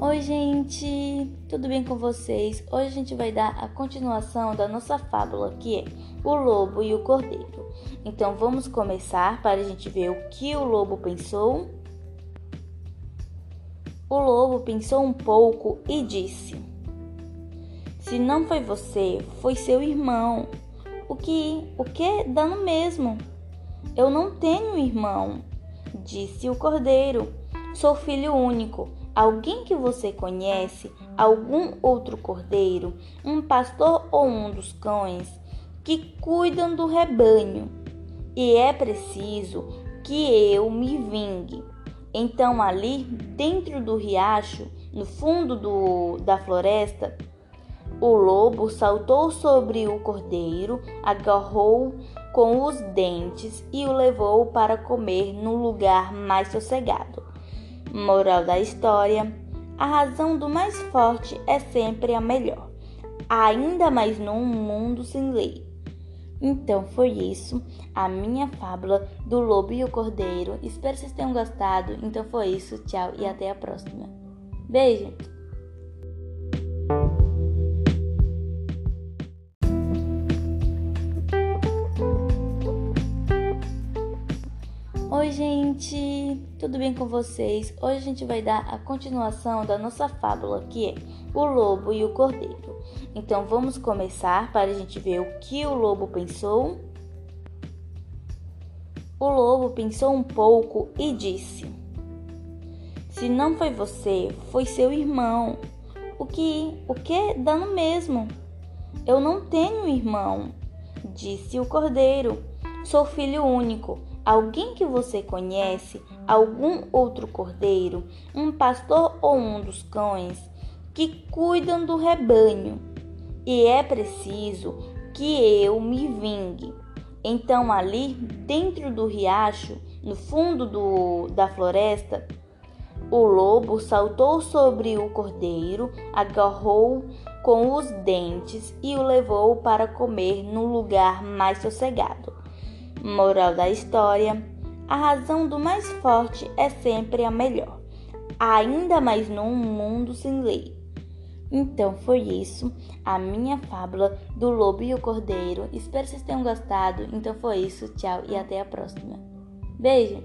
Oi, gente, tudo bem com vocês? Hoje a gente vai dar a continuação da nossa fábula, que é o lobo e o cordeiro. Então vamos começar para a gente ver o que o lobo pensou. O lobo pensou um pouco e disse: Se não foi você, foi seu irmão. O que? O que dá no mesmo? Eu não tenho irmão, disse o cordeiro. Sou filho único. Alguém que você conhece, algum outro cordeiro, um pastor ou um dos cães que cuidam do rebanho. E é preciso que eu me vingue. Então, ali dentro do riacho, no fundo do, da floresta, o lobo saltou sobre o cordeiro, agarrou com os dentes e o levou para comer num lugar mais sossegado. Moral da história: a razão do mais forte é sempre a melhor, ainda mais num mundo sem lei. Então foi isso, a minha fábula do lobo e o cordeiro. Espero que vocês tenham gostado. Então foi isso, tchau e até a próxima. Beijo! Gente, tudo bem com vocês? Hoje a gente vai dar a continuação da nossa fábula, que é o lobo e o cordeiro. Então vamos começar para a gente ver o que o lobo pensou. O lobo pensou um pouco e disse: Se não foi você, foi seu irmão. O que? O que dá no mesmo? Eu não tenho irmão, disse o cordeiro. Sou filho único alguém que você conhece, algum outro cordeiro, um pastor ou um dos cães que cuidam do rebanho. E é preciso que eu me vingue. Então, ali dentro do riacho, no fundo do, da floresta, o lobo saltou sobre o cordeiro, agarrou com os dentes e o levou para comer num lugar mais sossegado. Moral da história: a razão do mais forte é sempre a melhor, ainda mais num mundo sem lei. Então foi isso, a minha fábula do lobo e o cordeiro. Espero que vocês tenham gostado. Então foi isso, tchau e até a próxima. Beijo!